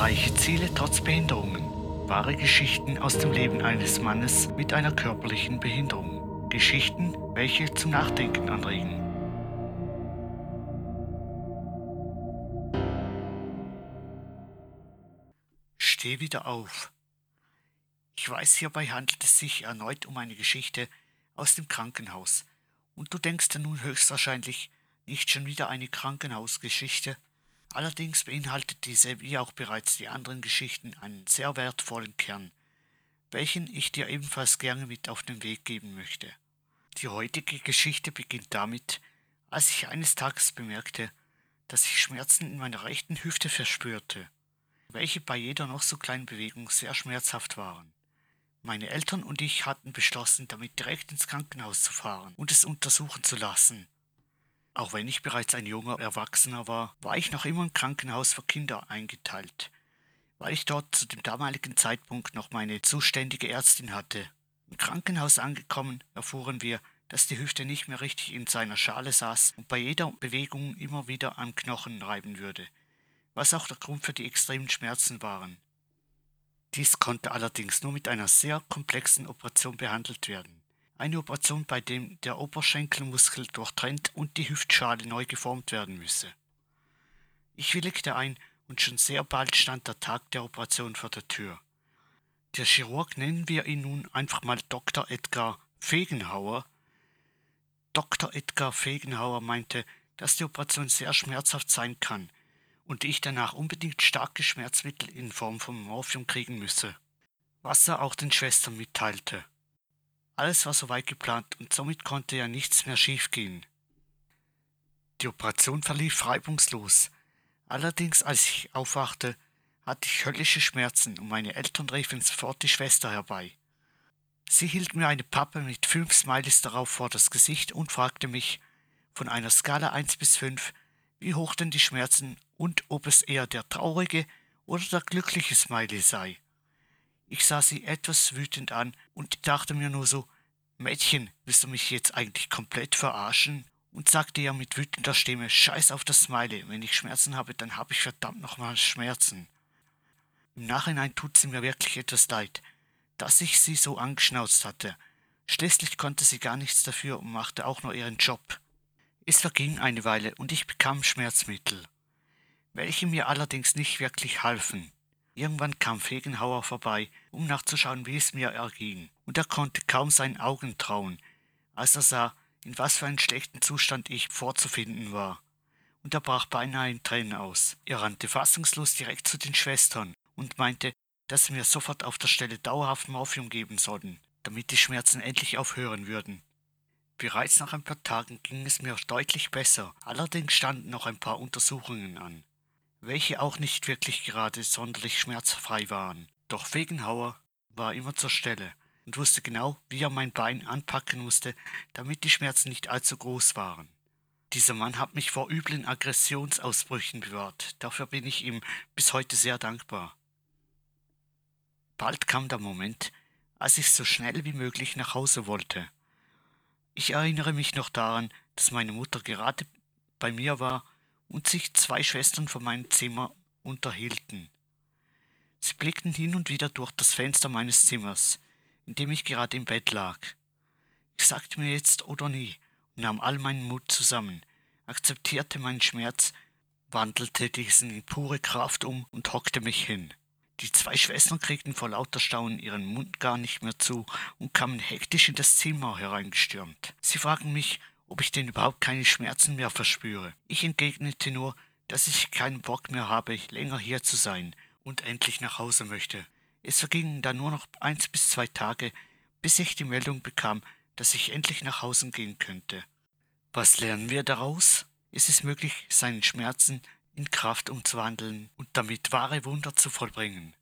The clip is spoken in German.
Erreiche Ziele trotz Behinderungen. Wahre Geschichten aus dem Leben eines Mannes mit einer körperlichen Behinderung. Geschichten, welche zum Nachdenken anregen. Steh wieder auf. Ich weiß, hierbei handelt es sich erneut um eine Geschichte aus dem Krankenhaus. Und du denkst ja nun höchstwahrscheinlich nicht schon wieder eine Krankenhausgeschichte. Allerdings beinhaltet diese, wie auch bereits die anderen Geschichten, einen sehr wertvollen Kern, welchen ich dir ebenfalls gerne mit auf den Weg geben möchte. Die heutige Geschichte beginnt damit, als ich eines Tages bemerkte, dass ich Schmerzen in meiner rechten Hüfte verspürte, welche bei jeder noch so kleinen Bewegung sehr schmerzhaft waren. Meine Eltern und ich hatten beschlossen, damit direkt ins Krankenhaus zu fahren und es untersuchen zu lassen. Auch wenn ich bereits ein junger Erwachsener war, war ich noch immer im Krankenhaus für Kinder eingeteilt, weil ich dort zu dem damaligen Zeitpunkt noch meine zuständige Ärztin hatte. Im Krankenhaus angekommen, erfuhren wir, dass die Hüfte nicht mehr richtig in seiner Schale saß und bei jeder Bewegung immer wieder am Knochen reiben würde, was auch der Grund für die extremen Schmerzen waren. Dies konnte allerdings nur mit einer sehr komplexen Operation behandelt werden. Eine Operation, bei dem der Oberschenkelmuskel durchtrennt und die Hüftschale neu geformt werden müsse. Ich willigte ein und schon sehr bald stand der Tag der Operation vor der Tür. Der Chirurg, nennen wir ihn nun einfach mal Dr. Edgar Fegenhauer. Dr. Edgar Fegenhauer meinte, dass die Operation sehr schmerzhaft sein kann und ich danach unbedingt starke Schmerzmittel in Form von Morphium kriegen müsse, was er auch den Schwestern mitteilte. Alles war soweit geplant und somit konnte ja nichts mehr schiefgehen. Die Operation verlief reibungslos. Allerdings, als ich aufwachte, hatte ich höllische Schmerzen und meine Eltern riefen sofort die Schwester herbei. Sie hielt mir eine Pappe mit fünf Smileys darauf vor das Gesicht und fragte mich von einer Skala 1 bis 5, wie hoch denn die Schmerzen und ob es eher der traurige oder der glückliche Smiley sei. Ich sah sie etwas wütend an und dachte mir nur so, Mädchen, willst du mich jetzt eigentlich komplett verarschen? Und sagte ihr mit wütender Stimme, scheiß auf das Smiley, wenn ich Schmerzen habe, dann habe ich verdammt nochmal Schmerzen. Im Nachhinein tut sie mir wirklich etwas leid, dass ich sie so angeschnauzt hatte. Schließlich konnte sie gar nichts dafür und machte auch nur ihren Job. Es verging eine Weile und ich bekam Schmerzmittel welche mir allerdings nicht wirklich halfen. Irgendwann kam Fegenhauer vorbei, um nachzuschauen, wie es mir erging, und er konnte kaum seinen Augen trauen, als er sah, in was für einem schlechten Zustand ich vorzufinden war. Und er brach beinahe in Tränen aus. Er rannte fassungslos direkt zu den Schwestern und meinte, dass sie mir sofort auf der Stelle dauerhaft Morphium geben sollten, damit die Schmerzen endlich aufhören würden. Bereits nach ein paar Tagen ging es mir deutlich besser, allerdings standen noch ein paar Untersuchungen an welche auch nicht wirklich gerade sonderlich schmerzfrei waren. Doch Fegenhauer war immer zur Stelle und wusste genau, wie er mein Bein anpacken musste, damit die Schmerzen nicht allzu groß waren. Dieser Mann hat mich vor üblen Aggressionsausbrüchen bewahrt, dafür bin ich ihm bis heute sehr dankbar. Bald kam der Moment, als ich so schnell wie möglich nach Hause wollte. Ich erinnere mich noch daran, dass meine Mutter gerade bei mir war und sich zwei Schwestern vor meinem Zimmer unterhielten. Sie blickten hin und wieder durch das Fenster meines Zimmers, in dem ich gerade im Bett lag. Ich sagte mir jetzt oder nie und nahm all meinen Mut zusammen, akzeptierte meinen Schmerz, wandelte diesen in pure Kraft um und hockte mich hin. Die zwei Schwestern kriegten vor lauter Staunen ihren Mund gar nicht mehr zu und kamen hektisch in das Zimmer hereingestürmt. Sie fragten mich, ob ich denn überhaupt keine Schmerzen mehr verspüre. Ich entgegnete nur, dass ich keinen Bock mehr habe, länger hier zu sein und endlich nach Hause möchte. Es vergingen dann nur noch eins bis zwei Tage, bis ich die Meldung bekam, dass ich endlich nach Hause gehen könnte. Was lernen wir daraus? Es ist möglich, seinen Schmerzen in Kraft umzuwandeln und damit wahre Wunder zu vollbringen.